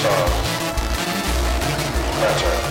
That's better.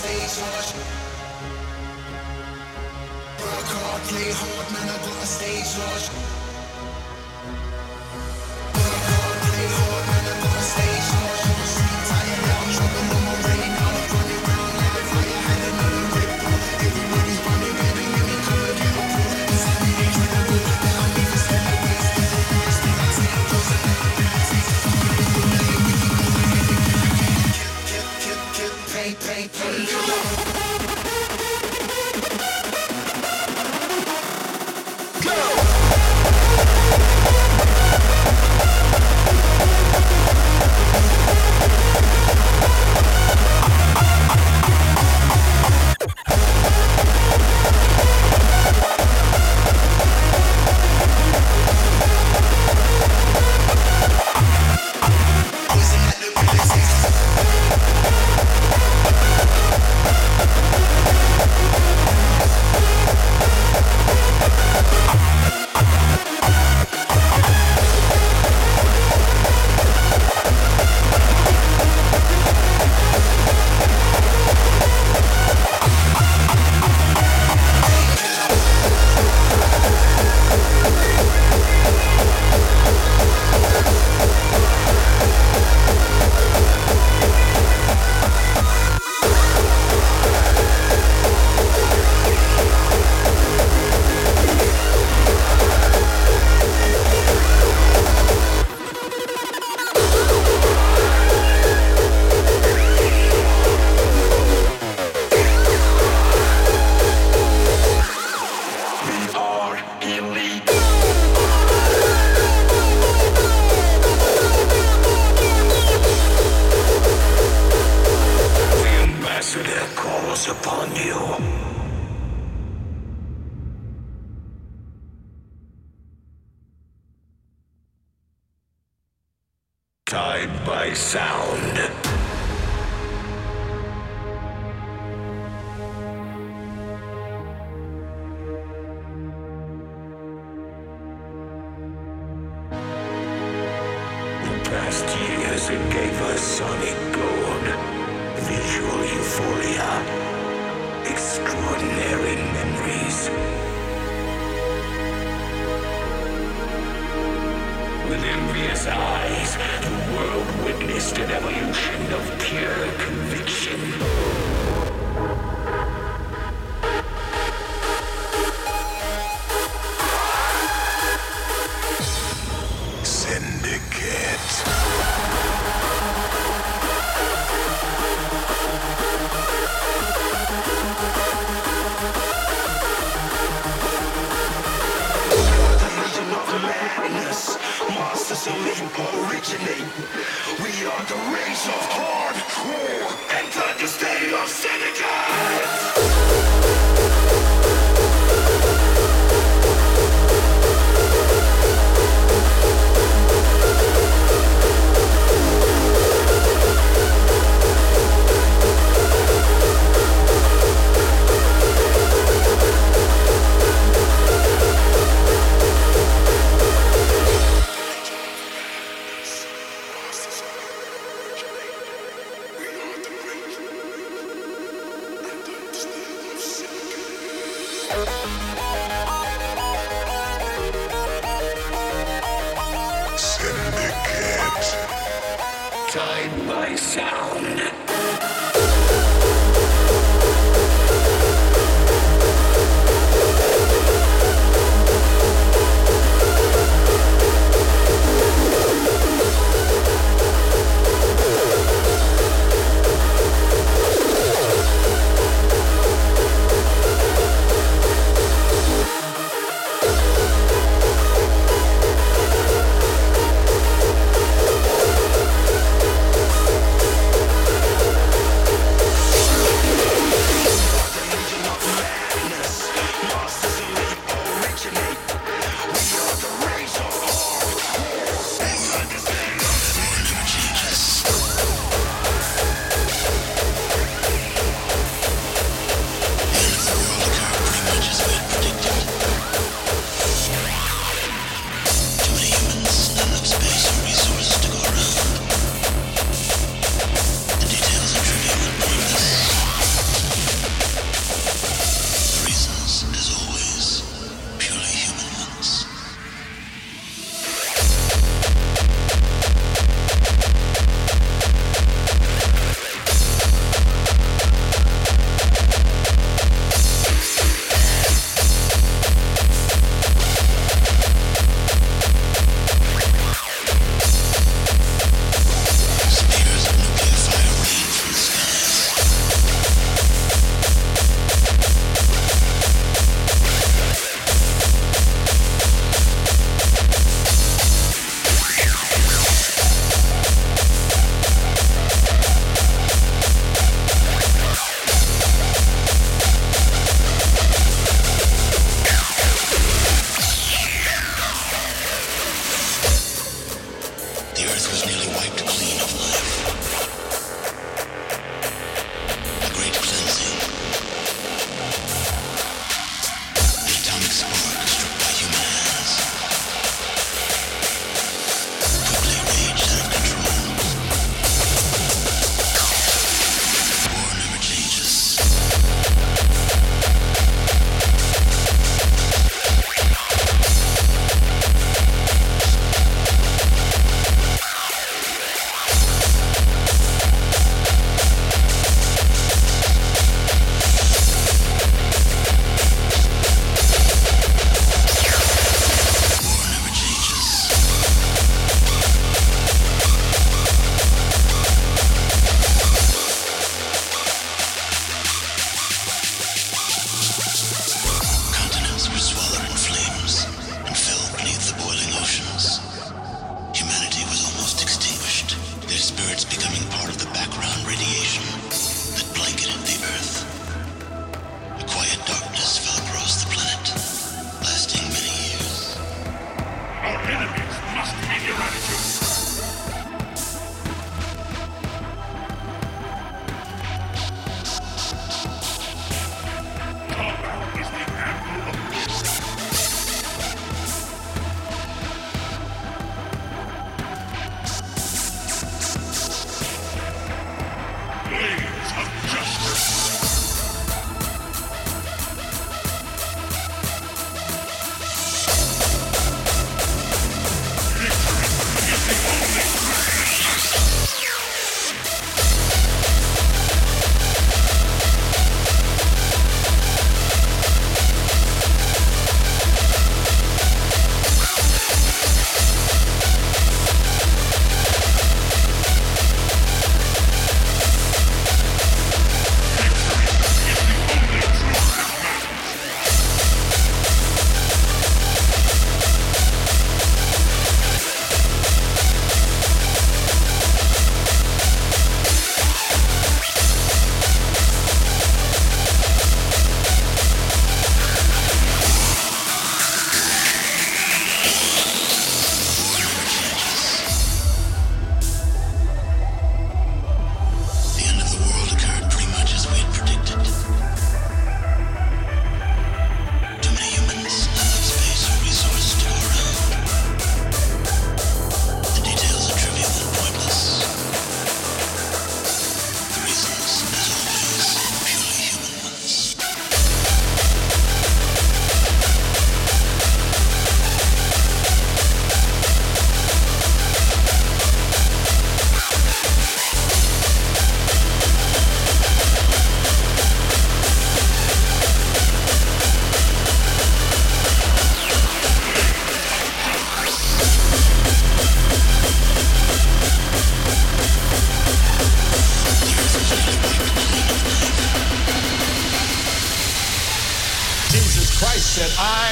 stage on Work hard, play hard, man, I got a stage on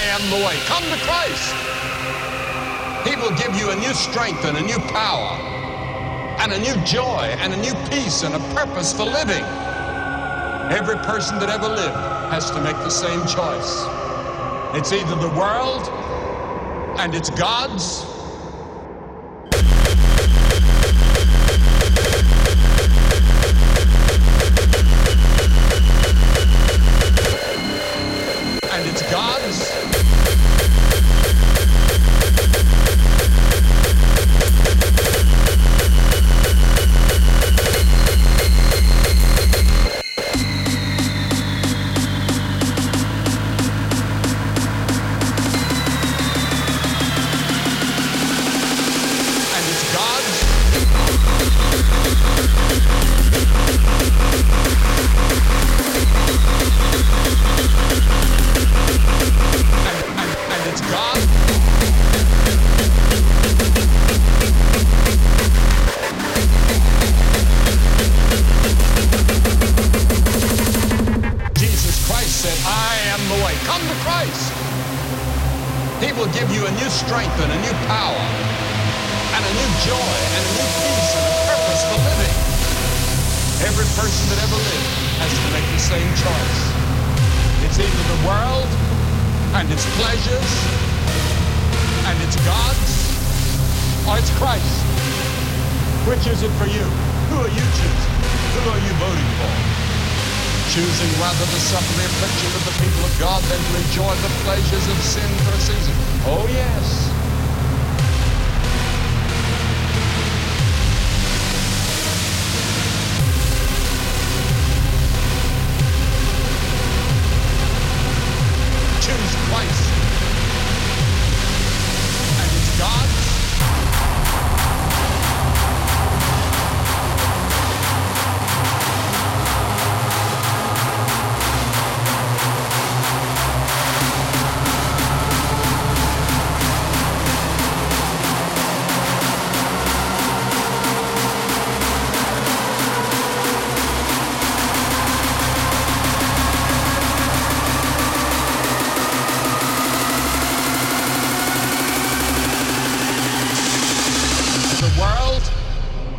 am the way. Come to Christ. He will give you a new strength and a new power and a new joy and a new peace and a purpose for living. Every person that ever lived has to make the same choice. It's either the world and it's God's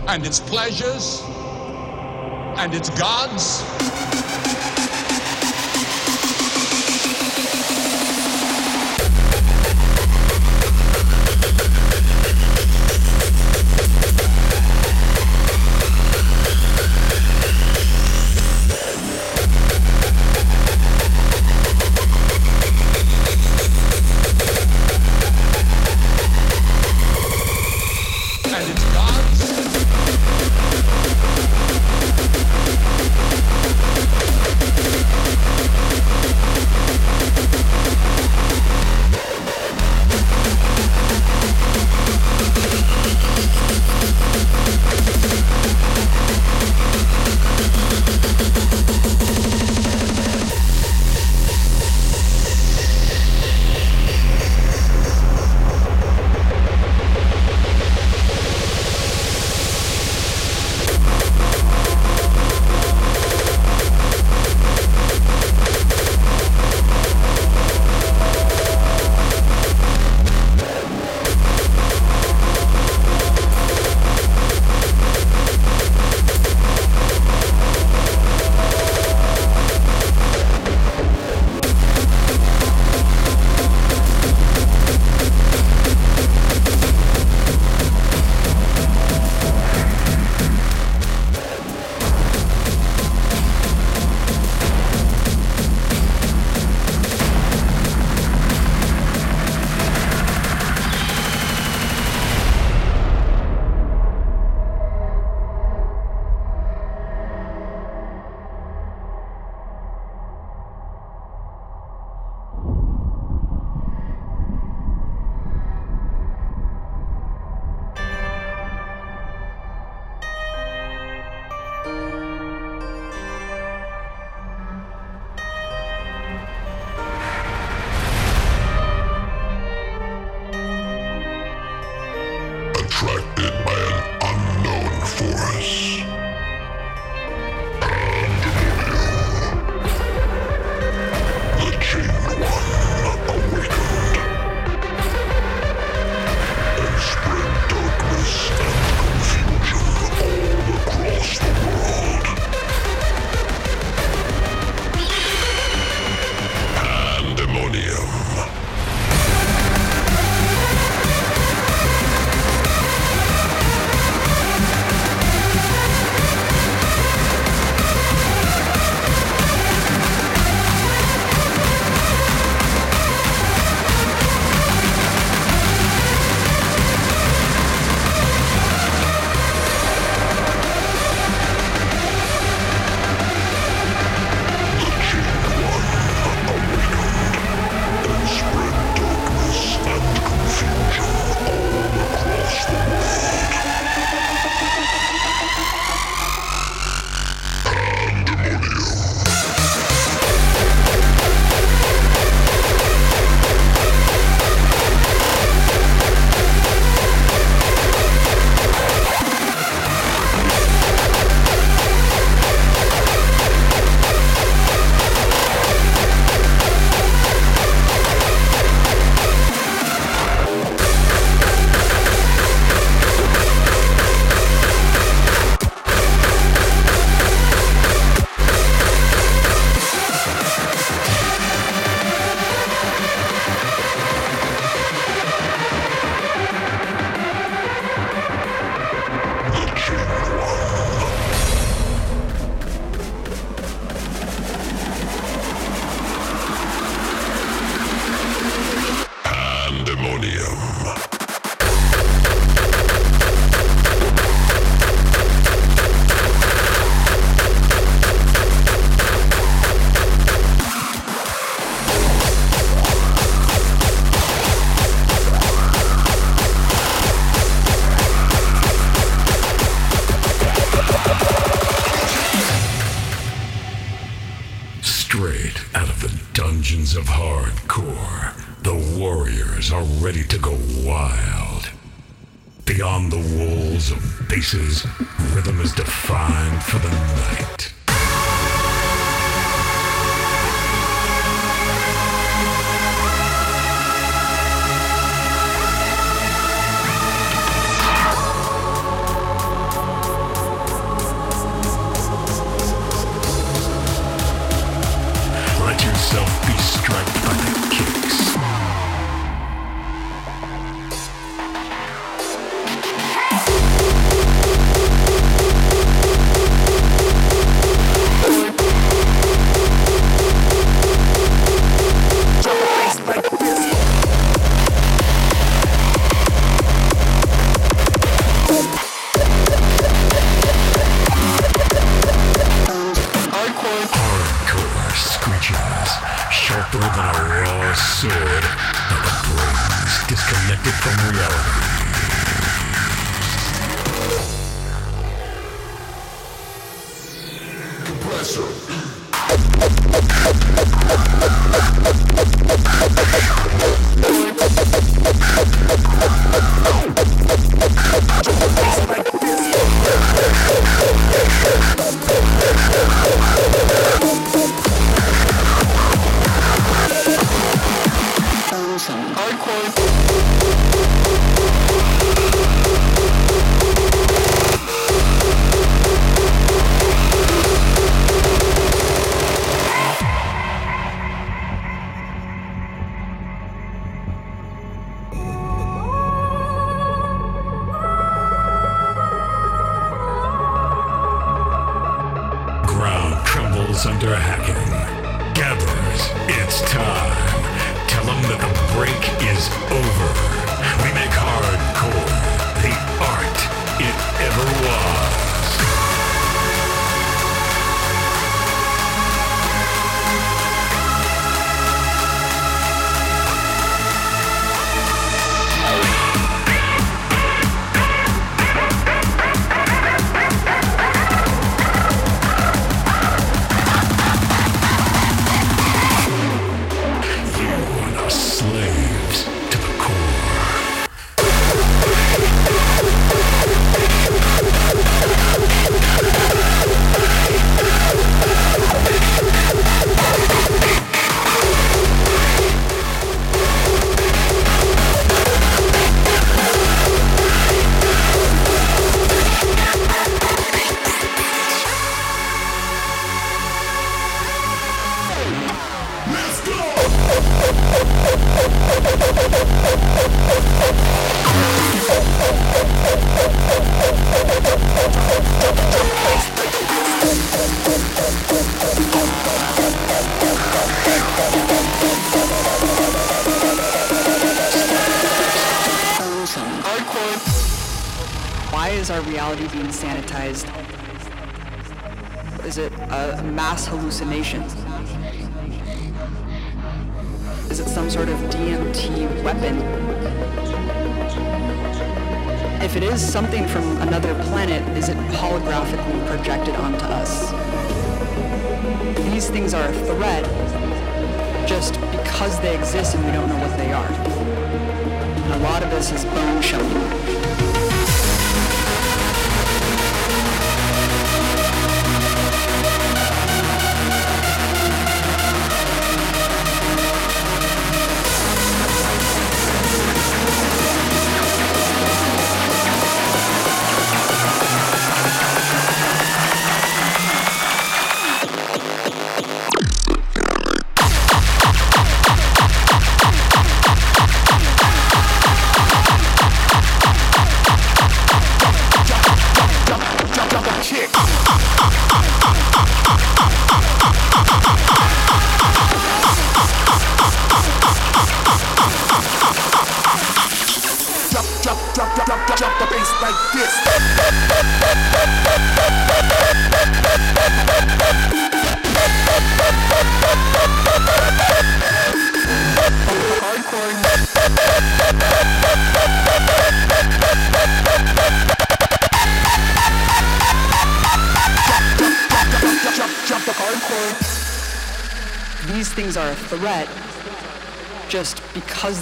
and its pleasures and its gods.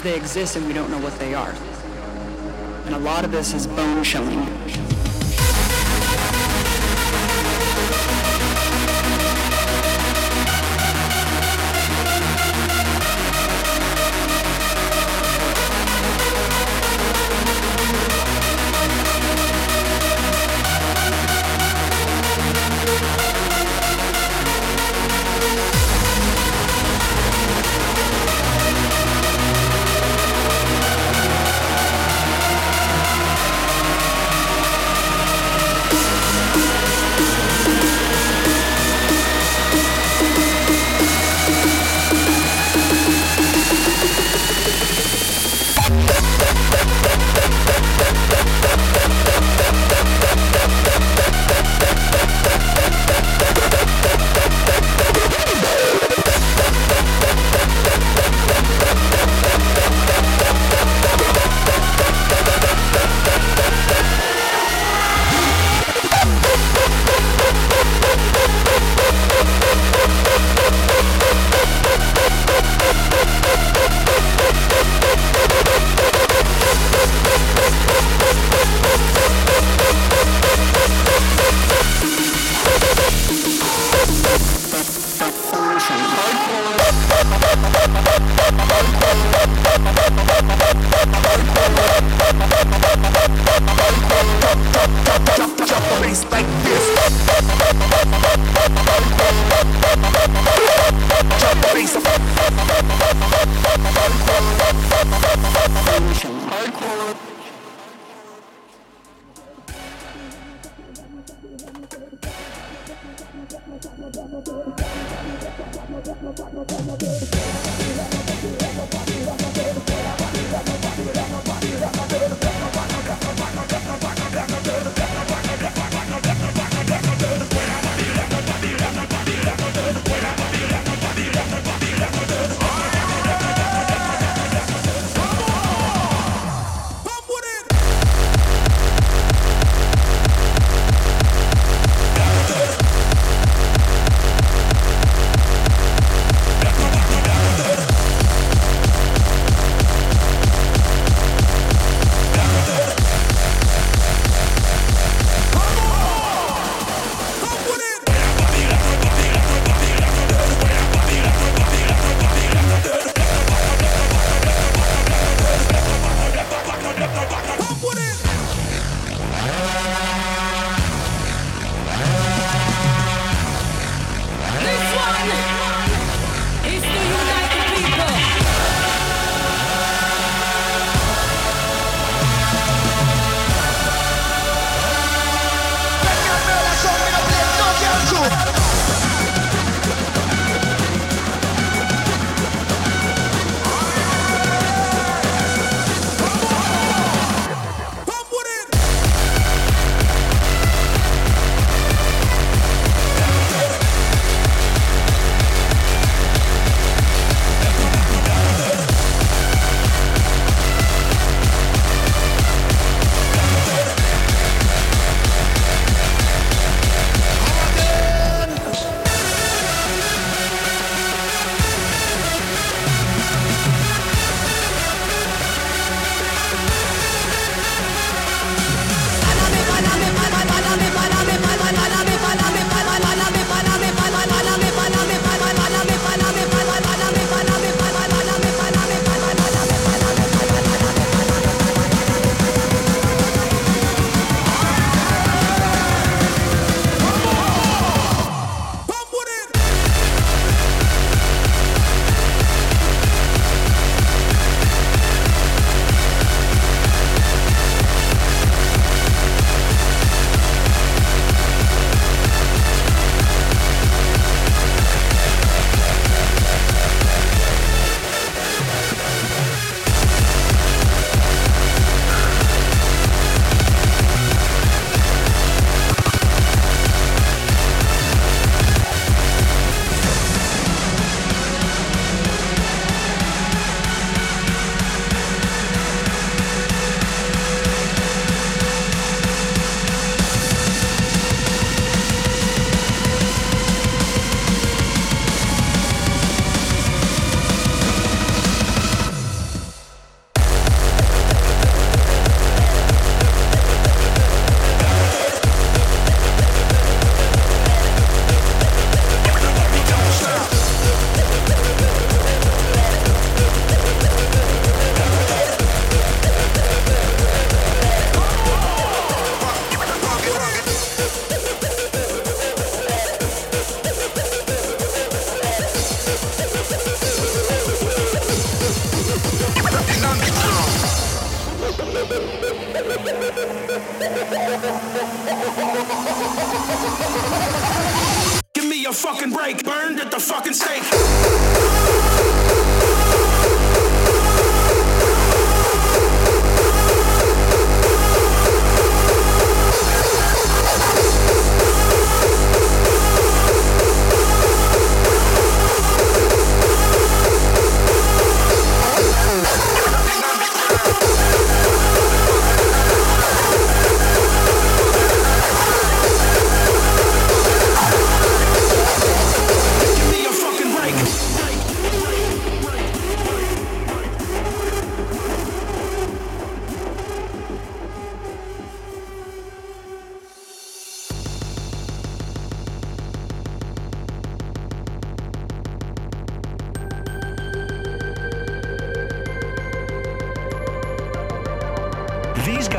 They exist and we don't know what they are. And a lot of this is bone showing.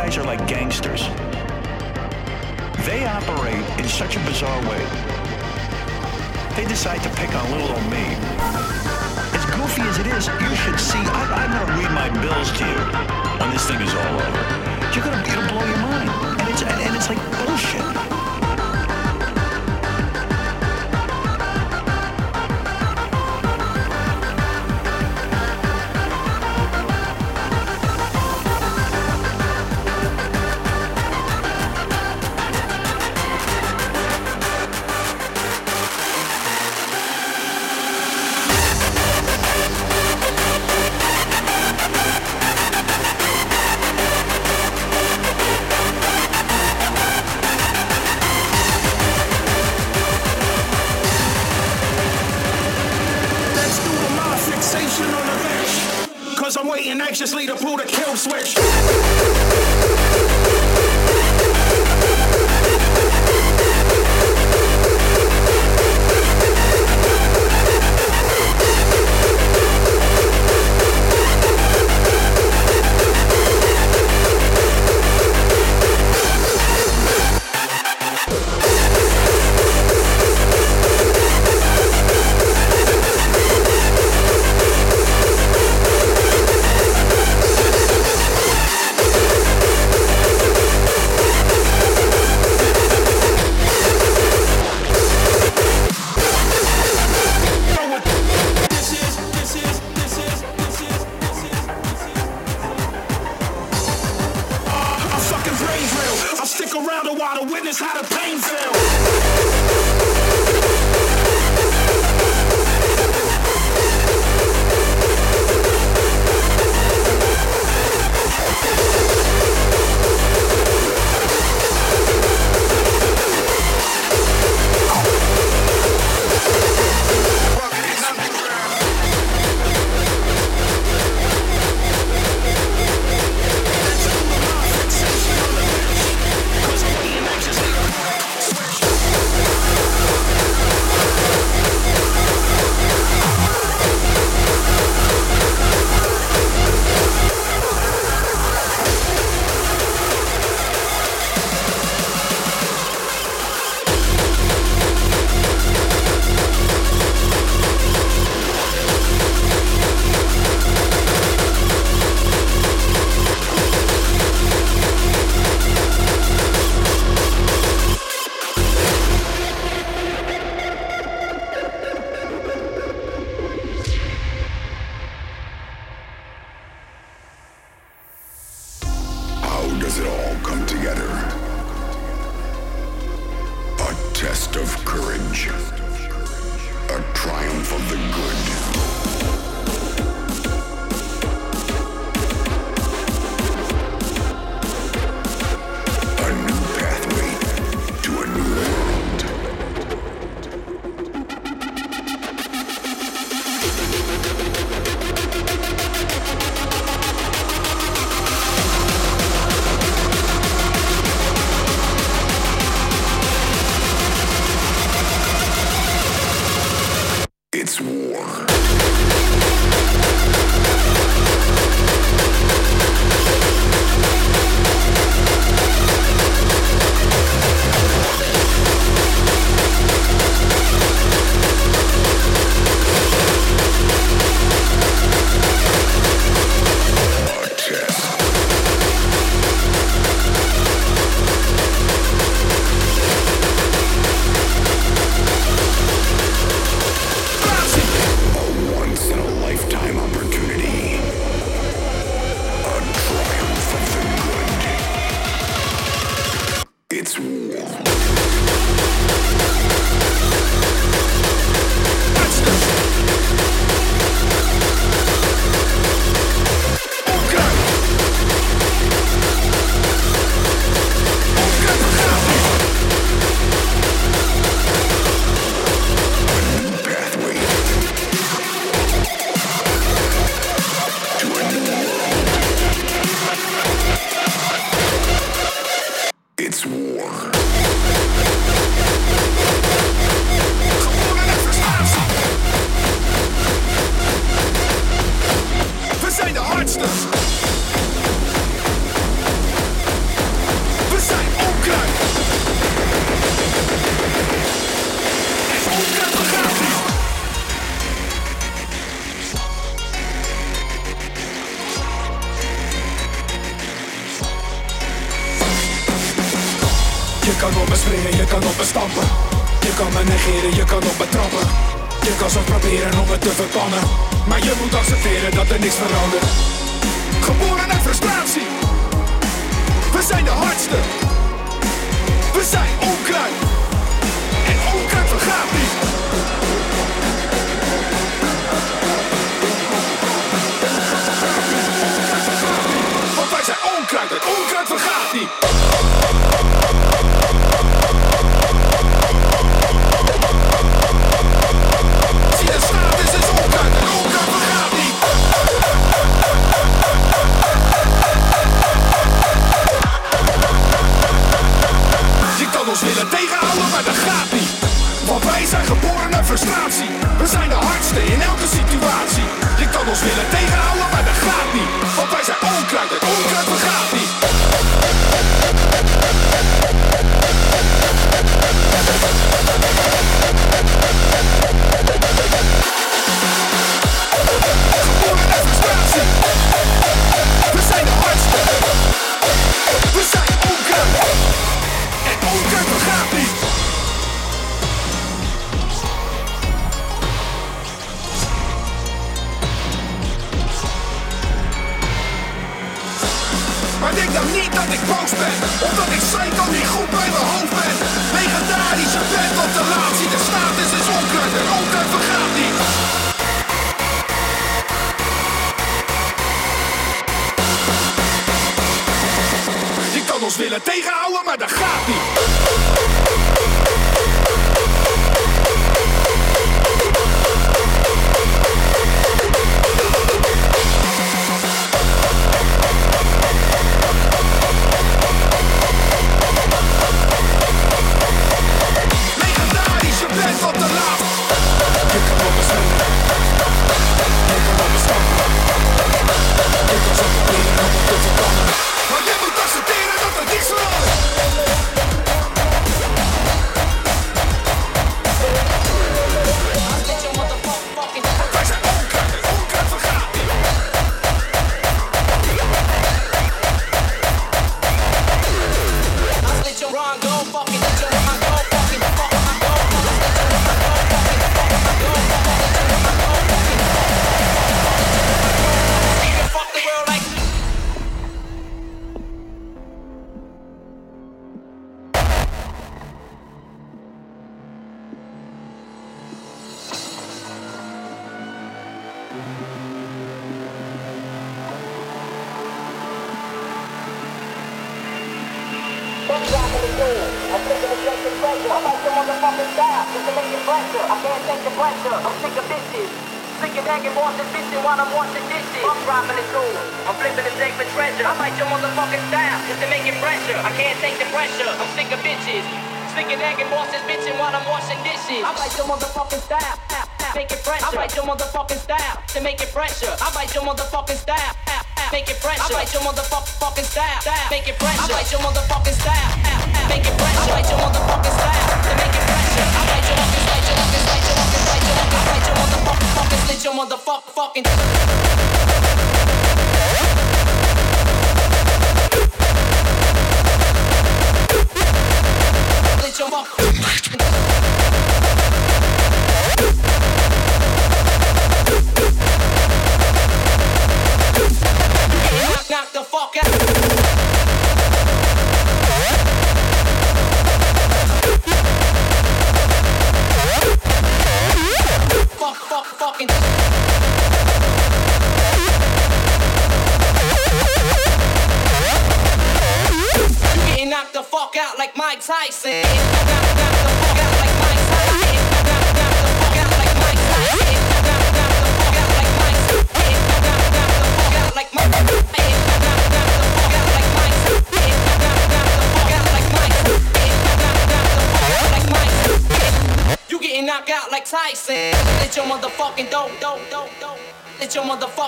Guys are like gangsters. They operate in such a bizarre way. They decide to pick on little old me. As goofy as it is, you should see. I, I'm going to read my bills to you when this thing is all over. You're to it'll blow your mind, and it's and, and it's like bullshit. To how the pain feel. War. dat er niks verandert. Geboren uit frustratie. We zijn de hardste. We zijn onkruid. En onkruid vergaat niet. Want wij zijn onkruid en onkruid vergaat niet. maar dat gaat niet. Want wij zijn geboren naar frustratie. We zijn de hardste in elke situatie. Je kan ons willen tegenhouden, maar dat gaat niet. Want wij zijn onkruid en onkruid vergaat niet. Geboren naar frustratie. We zijn de hardste. We zijn onkruid. En onkruid vergaat niet. dat ik boos ben, omdat ik psycho niet goed bij mijn hoofd ben. Legendarische band op de laatste, de status is dus onkruid en ook vergaat niet. Je kan ons willen tegenhouden, maar dat gaat niet.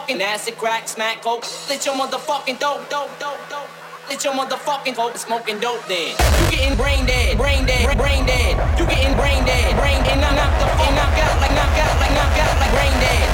motherfucking acid crack smack coke. Let your motherfucking dope, dope, dope, dope. Let your motherfucking coke smoking dope then. You getting brain dead, brain dead, brain dead. You getting brain dead, brain and I'm knocked the fuck knock out like knock out like knock out like brain dead.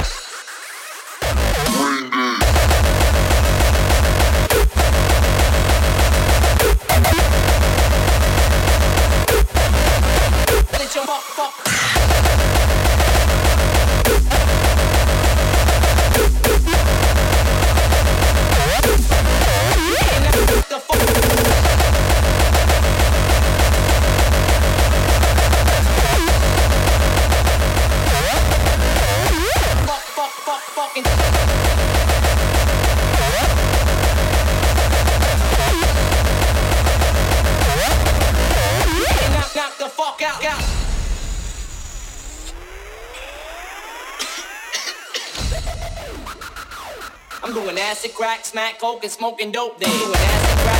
Crack, coke, and smoking dope. They acid, crack,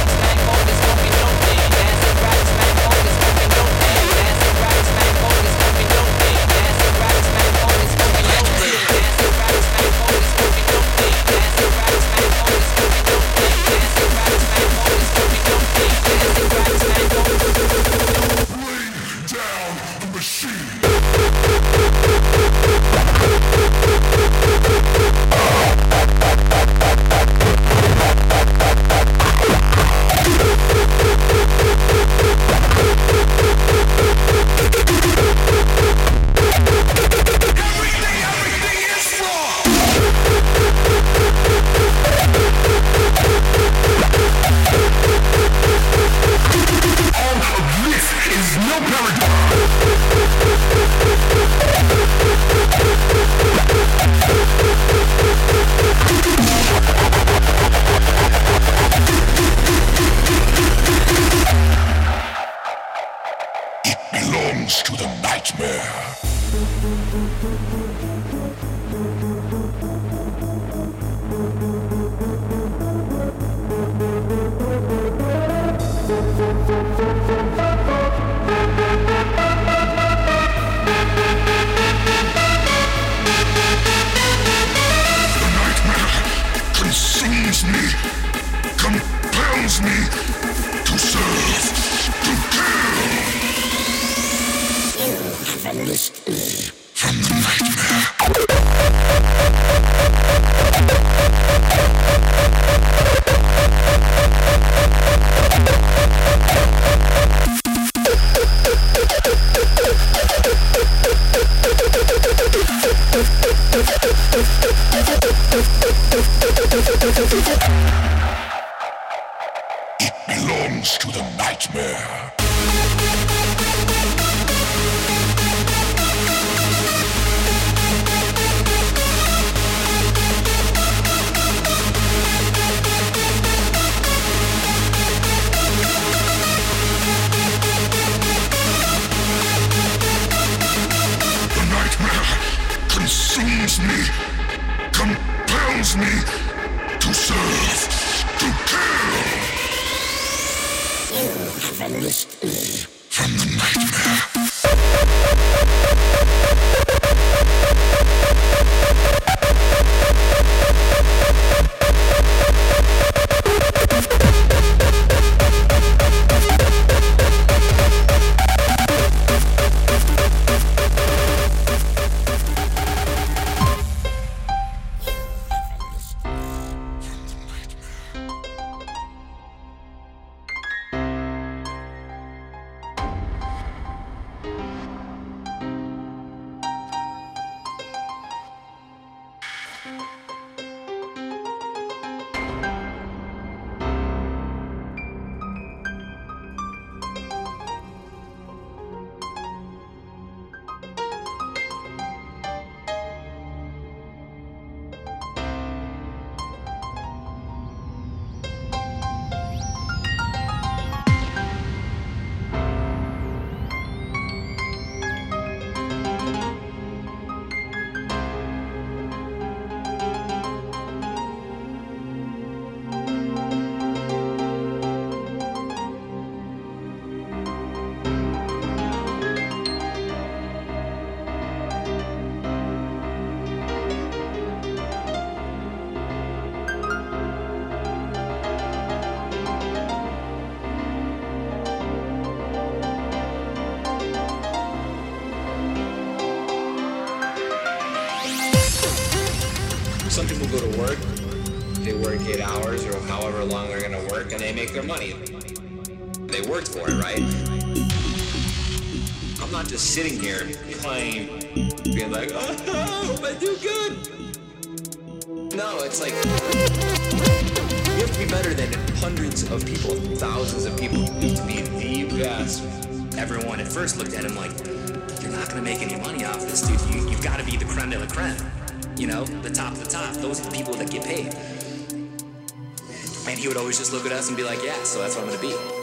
It belongs to the nightmare. Me to serve, to kill. From this, from long they're gonna work, and they make their money. They worked for it, right? I'm not just sitting here playing, being like, oh, I do good. No, it's like you have to be better than hundreds of people, thousands of people. You have to be the best. Everyone at first looked at him like, you're not gonna make any money off this, dude. You, you've gotta be the creme de la creme. You know, the top of the top. Those are the people that get paid. He would always just look at us and be like, yeah, so that's what I'm gonna be.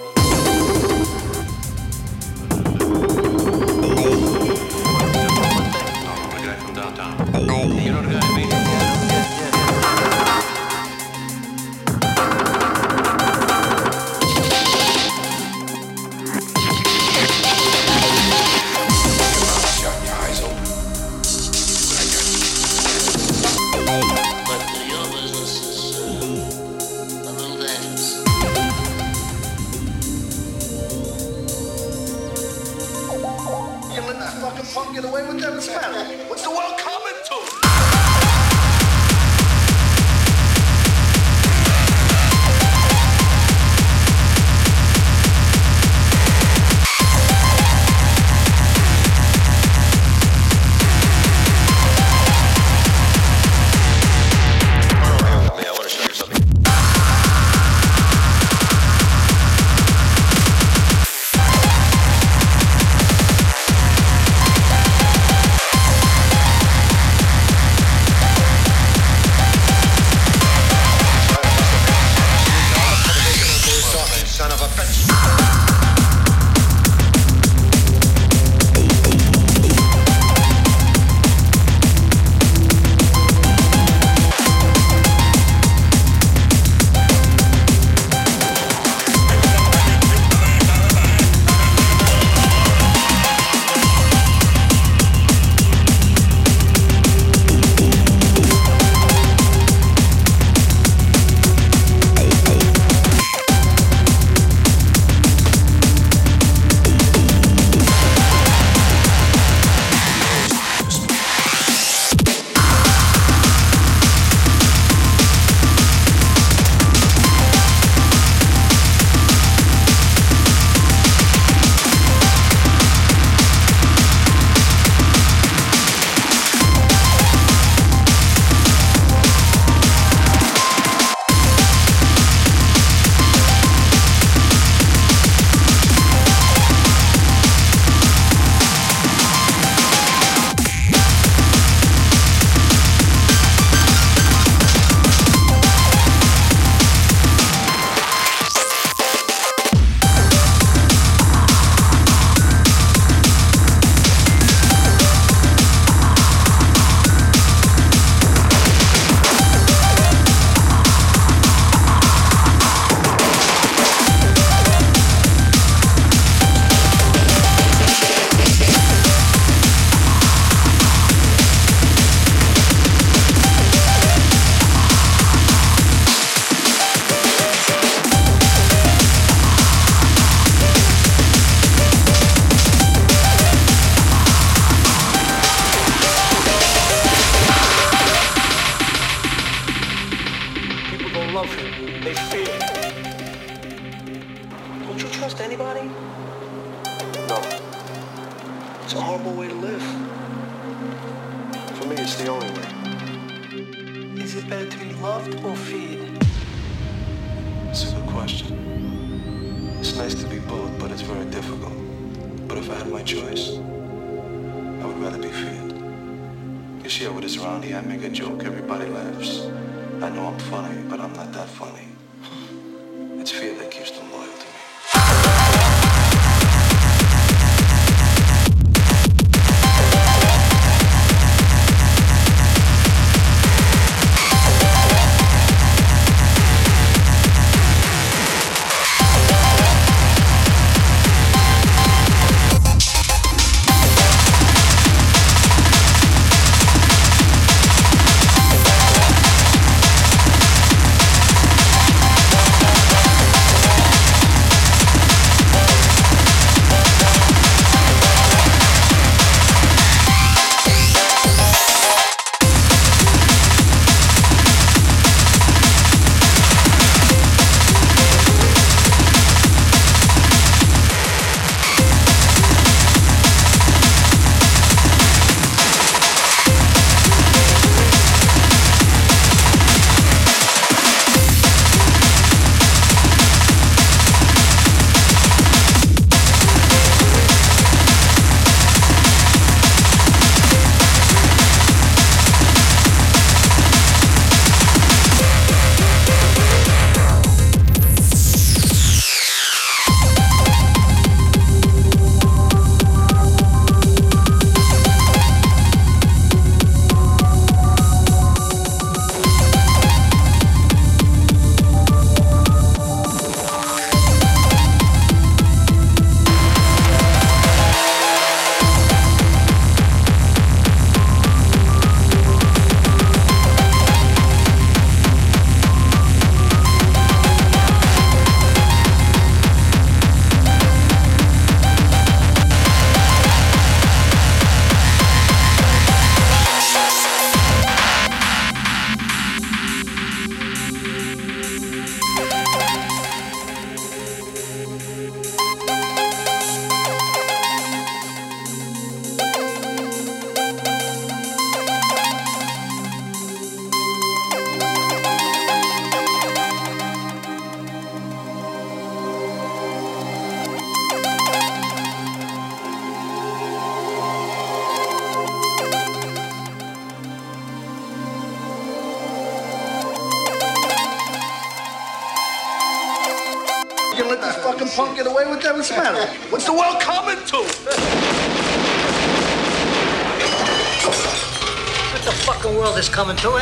Coming to?